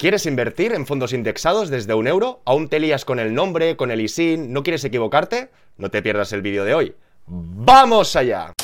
¿Quieres invertir en fondos indexados desde un euro? ¿Aún te lías con el nombre, con el ISIN? ¿No quieres equivocarte? No te pierdas el vídeo de hoy. ¡Vamos allá!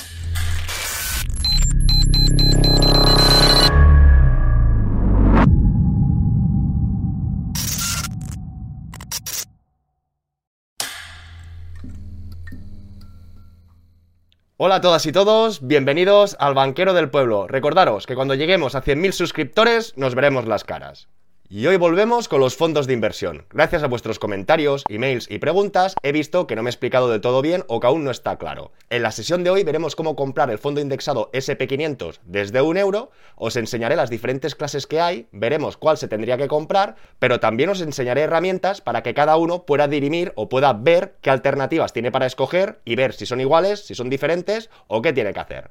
Hola a todas y todos, bienvenidos al Banquero del Pueblo. Recordaros que cuando lleguemos a 100.000 suscriptores nos veremos las caras. Y hoy volvemos con los fondos de inversión. Gracias a vuestros comentarios, emails y preguntas, he visto que no me he explicado de todo bien o que aún no está claro. En la sesión de hoy veremos cómo comprar el fondo indexado SP500 desde un euro, os enseñaré las diferentes clases que hay, veremos cuál se tendría que comprar, pero también os enseñaré herramientas para que cada uno pueda dirimir o pueda ver qué alternativas tiene para escoger y ver si son iguales, si son diferentes o qué tiene que hacer.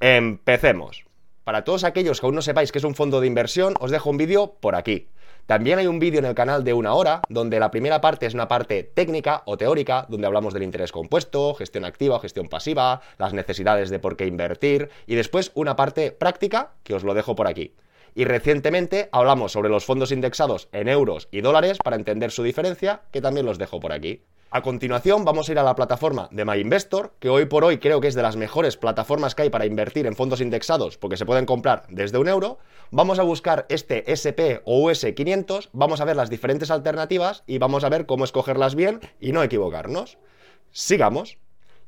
Empecemos. Para todos aquellos que aún no sepáis que es un fondo de inversión, os dejo un vídeo por aquí. También hay un vídeo en el canal de una hora, donde la primera parte es una parte técnica o teórica, donde hablamos del interés compuesto, gestión activa o gestión pasiva, las necesidades de por qué invertir, y después una parte práctica, que os lo dejo por aquí. Y recientemente hablamos sobre los fondos indexados en euros y dólares para entender su diferencia, que también los dejo por aquí. A continuación vamos a ir a la plataforma de MyInvestor, que hoy por hoy creo que es de las mejores plataformas que hay para invertir en fondos indexados porque se pueden comprar desde un euro. Vamos a buscar este SP o US500, vamos a ver las diferentes alternativas y vamos a ver cómo escogerlas bien y no equivocarnos. Sigamos.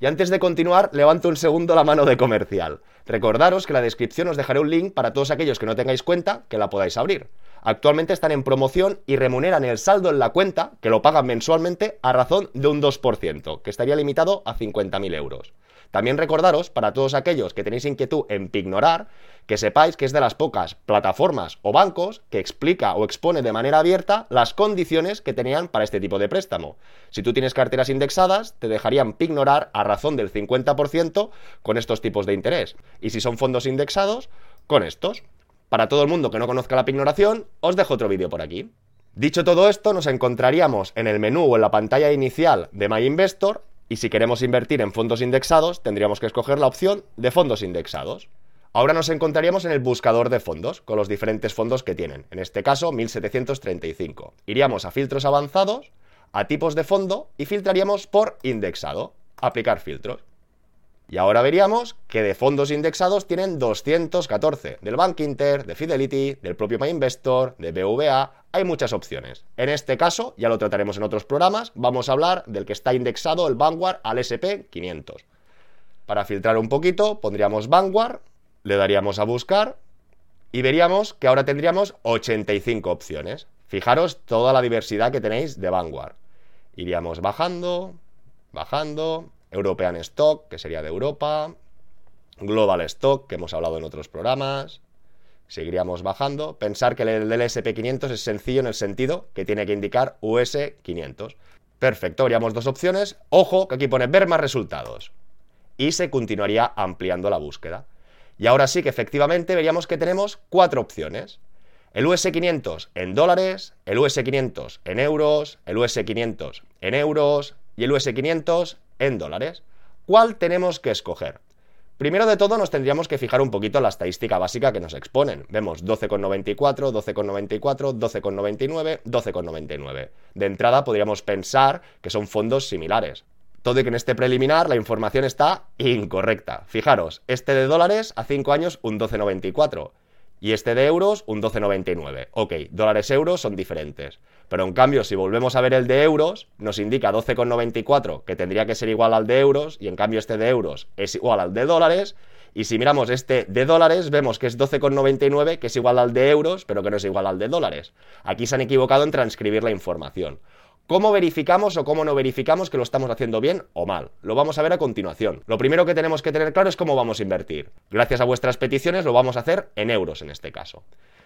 Y antes de continuar, levanto un segundo la mano de comercial. Recordaros que en la descripción os dejaré un link para todos aquellos que no tengáis cuenta que la podáis abrir. Actualmente están en promoción y remuneran el saldo en la cuenta, que lo pagan mensualmente, a razón de un 2%, que estaría limitado a 50.000 euros. También recordaros, para todos aquellos que tenéis inquietud en Pignorar, que sepáis que es de las pocas plataformas o bancos que explica o expone de manera abierta las condiciones que tenían para este tipo de préstamo. Si tú tienes carteras indexadas, te dejarían Pignorar a razón del 50% con estos tipos de interés. Y si son fondos indexados, con estos. Para todo el mundo que no conozca la pignoración, os dejo otro vídeo por aquí. Dicho todo esto, nos encontraríamos en el menú o en la pantalla inicial de My Investor y si queremos invertir en fondos indexados, tendríamos que escoger la opción de fondos indexados. Ahora nos encontraríamos en el buscador de fondos, con los diferentes fondos que tienen, en este caso 1735. Iríamos a filtros avanzados, a tipos de fondo y filtraríamos por indexado, aplicar filtros. Y ahora veríamos que de fondos indexados tienen 214, del Bank Inter, de Fidelity, del propio MyInvestor, de BVA, hay muchas opciones. En este caso, ya lo trataremos en otros programas, vamos a hablar del que está indexado el Vanguard al SP500. Para filtrar un poquito, pondríamos Vanguard, le daríamos a buscar y veríamos que ahora tendríamos 85 opciones. Fijaros toda la diversidad que tenéis de Vanguard. Iríamos bajando, bajando, European Stock, que sería de Europa, Global Stock, que hemos hablado en otros programas, seguiríamos bajando. Pensar que el del SP500 es sencillo en el sentido que tiene que indicar US500. Perfecto, haríamos dos opciones. Ojo, que aquí pone ver más resultados. Y se continuaría ampliando la búsqueda. Y ahora sí que efectivamente veríamos que tenemos cuatro opciones. El US500 en dólares, el US500 en euros, el US500 en euros y el US500 en dólares. ¿Cuál tenemos que escoger? Primero de todo nos tendríamos que fijar un poquito la estadística básica que nos exponen. Vemos 12,94, 12,94, 12,99, 12,99. De entrada podríamos pensar que son fondos similares. Todo y que en este preliminar la información está incorrecta. Fijaros, este de dólares a 5 años un 12,94 y este de euros un 12,99. Ok, dólares euros son diferentes. Pero en cambio, si volvemos a ver el de euros, nos indica 12,94, que tendría que ser igual al de euros, y en cambio este de euros es igual al de dólares. Y si miramos este de dólares, vemos que es 12,99, que es igual al de euros, pero que no es igual al de dólares. Aquí se han equivocado en transcribir la información. ¿Cómo verificamos o cómo no verificamos que lo estamos haciendo bien o mal? Lo vamos a ver a continuación. Lo primero que tenemos que tener claro es cómo vamos a invertir. Gracias a vuestras peticiones lo vamos a hacer en euros en este caso.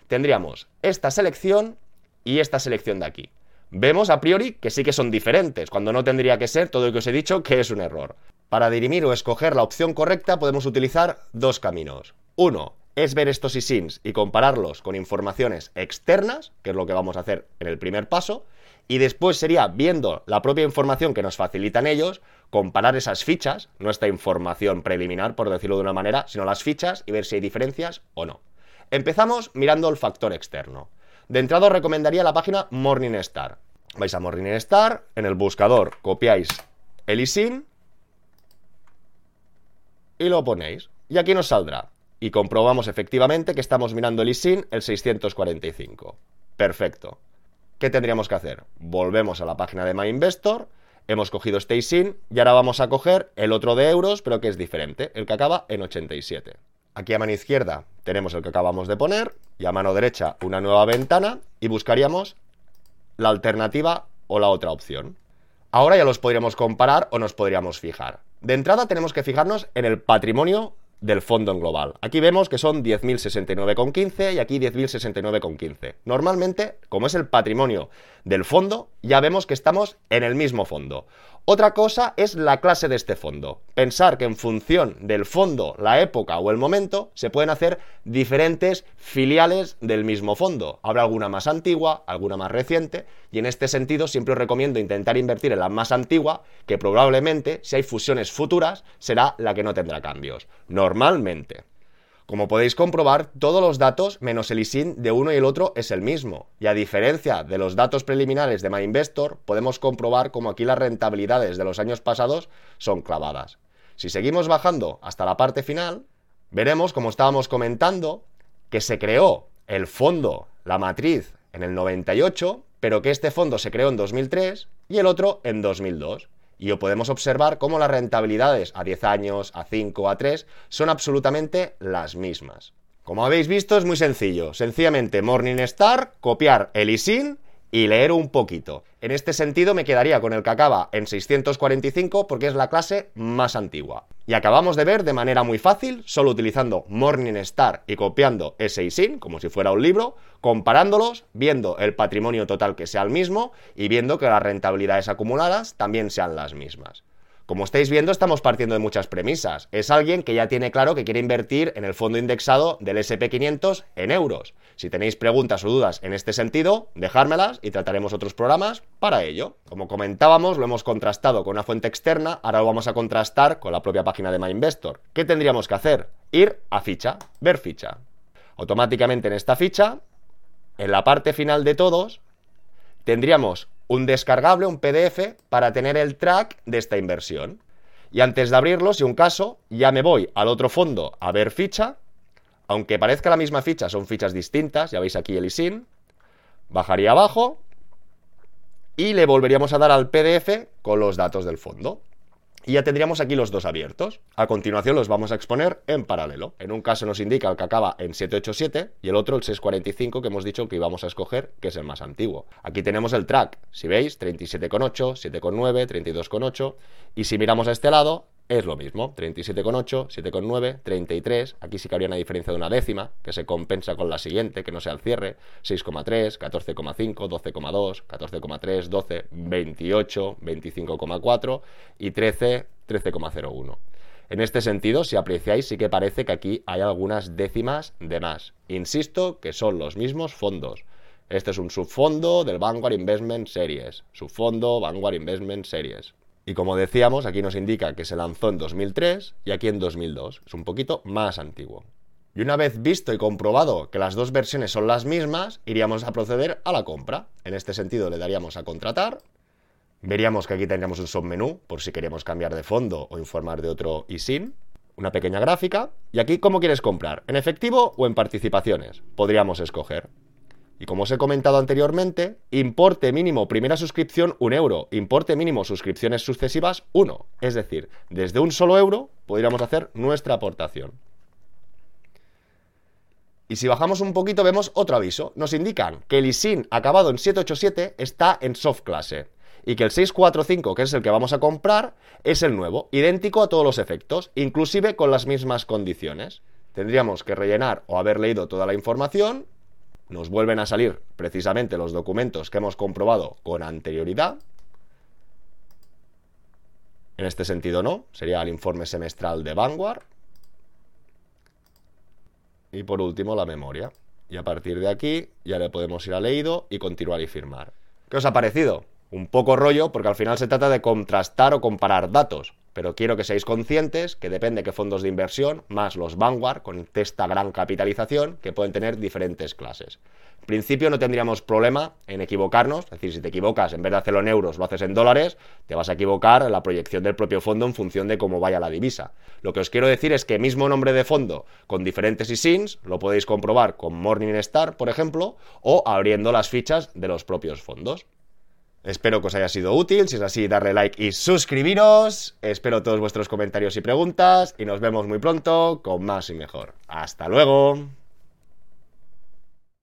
Tendríamos esta selección y esta selección de aquí. Vemos a priori que sí que son diferentes, cuando no tendría que ser todo lo que os he dicho que es un error. Para dirimir o escoger la opción correcta podemos utilizar dos caminos. Uno es ver estos ISINs y compararlos con informaciones externas, que es lo que vamos a hacer en el primer paso, y después sería, viendo la propia información que nos facilitan ellos, comparar esas fichas, no esta información preliminar, por decirlo de una manera, sino las fichas y ver si hay diferencias o no. Empezamos mirando el factor externo. De entrada os recomendaría la página Morningstar. Vais a Morningstar, en el buscador copiáis el ISIN y lo ponéis. Y aquí nos saldrá. Y comprobamos efectivamente que estamos mirando el ISIN, el 645. Perfecto. ¿Qué tendríamos que hacer? Volvemos a la página de MyInvestor, hemos cogido este ISIN y ahora vamos a coger el otro de euros, pero que es diferente, el que acaba en 87. Aquí a mano izquierda tenemos el que acabamos de poner y a mano derecha una nueva ventana y buscaríamos la alternativa o la otra opción. Ahora ya los podríamos comparar o nos podríamos fijar. De entrada tenemos que fijarnos en el patrimonio del fondo en global. Aquí vemos que son 10.069,15 y aquí 10.069,15. Normalmente, como es el patrimonio del fondo, ya vemos que estamos en el mismo fondo. Otra cosa es la clase de este fondo. Pensar que en función del fondo, la época o el momento, se pueden hacer diferentes filiales del mismo fondo. Habrá alguna más antigua, alguna más reciente, y en este sentido siempre os recomiendo intentar invertir en la más antigua, que probablemente, si hay fusiones futuras, será la que no tendrá cambios. Normalmente. Como podéis comprobar, todos los datos menos el ISIN de uno y el otro es el mismo. Y a diferencia de los datos preliminares de MyInvestor, podemos comprobar como aquí las rentabilidades de los años pasados son clavadas. Si seguimos bajando hasta la parte final, veremos, como estábamos comentando, que se creó el fondo, la matriz, en el 98, pero que este fondo se creó en 2003 y el otro en 2002 y podemos observar cómo las rentabilidades a 10 años, a 5, a 3 son absolutamente las mismas. Como habéis visto es muy sencillo, sencillamente Morningstar, copiar el ISIN y leer un poquito. En este sentido me quedaría con el que acaba en 645 porque es la clase más antigua. Y acabamos de ver de manera muy fácil, solo utilizando Morningstar y copiando ese ISIN, como si fuera un libro, comparándolos, viendo el patrimonio total que sea el mismo y viendo que las rentabilidades acumuladas también sean las mismas. Como estáis viendo, estamos partiendo de muchas premisas. Es alguien que ya tiene claro que quiere invertir en el fondo indexado del SP500 en euros. Si tenéis preguntas o dudas en este sentido, dejármelas y trataremos otros programas para ello. Como comentábamos, lo hemos contrastado con una fuente externa, ahora lo vamos a contrastar con la propia página de MyInvestor. ¿Qué tendríamos que hacer? Ir a ficha, ver ficha. Automáticamente en esta ficha, en la parte final de todos, tendríamos un descargable, un PDF, para tener el track de esta inversión. Y antes de abrirlo, si un caso, ya me voy al otro fondo a ver ficha. Aunque parezca la misma ficha, son fichas distintas, ya veis aquí el ISIN. Bajaría abajo y le volveríamos a dar al PDF con los datos del fondo. Y ya tendríamos aquí los dos abiertos. A continuación los vamos a exponer en paralelo. En un caso nos indica el que acaba en 787 y el otro el 645 que hemos dicho que íbamos a escoger, que es el más antiguo. Aquí tenemos el track, si veis, 37,8, 7,9, 32,8 y si miramos a este lado, es lo mismo, 37,8, 7,9, 33, aquí sí que habría una diferencia de una décima, que se compensa con la siguiente, que no sea el cierre, 6,3, 14,5, 12,2, 14,3, 12, 28, 25,4 y 13, 13,01. En este sentido, si apreciáis, sí que parece que aquí hay algunas décimas de más. Insisto que son los mismos fondos. Este es un subfondo del Vanguard Investment Series. Subfondo Vanguard Investment Series. Y como decíamos, aquí nos indica que se lanzó en 2003 y aquí en 2002. Es un poquito más antiguo. Y una vez visto y comprobado que las dos versiones son las mismas, iríamos a proceder a la compra. En este sentido le daríamos a contratar. Veríamos que aquí tendríamos un submenú por si queríamos cambiar de fondo o informar de otro ISIN. Una pequeña gráfica. Y aquí, ¿cómo quieres comprar? ¿En efectivo o en participaciones? Podríamos escoger. Y como os he comentado anteriormente, importe mínimo primera suscripción 1 euro, importe mínimo suscripciones sucesivas 1. Es decir, desde un solo euro podríamos hacer nuestra aportación. Y si bajamos un poquito vemos otro aviso. Nos indican que el ISIN acabado en 787 está en soft clase y que el 645, que es el que vamos a comprar, es el nuevo, idéntico a todos los efectos, inclusive con las mismas condiciones. Tendríamos que rellenar o haber leído toda la información nos vuelven a salir precisamente los documentos que hemos comprobado con anterioridad. En este sentido no, sería el informe semestral de Vanguard. Y por último la memoria. Y a partir de aquí ya le podemos ir a leído y continuar y firmar. ¿Qué os ha parecido? Un poco rollo porque al final se trata de contrastar o comparar datos. Pero quiero que seáis conscientes que depende de qué fondos de inversión, más los Vanguard, con esta gran capitalización, que pueden tener diferentes clases. En principio no tendríamos problema en equivocarnos, es decir, si te equivocas, en vez de hacerlo en euros, lo haces en dólares, te vas a equivocar en la proyección del propio fondo en función de cómo vaya la divisa. Lo que os quiero decir es que mismo nombre de fondo con diferentes ISINs lo podéis comprobar con Morningstar, por ejemplo, o abriendo las fichas de los propios fondos. Espero que os haya sido útil, si es así darle like y suscribiros. Espero todos vuestros comentarios y preguntas y nos vemos muy pronto con más y mejor. Hasta luego.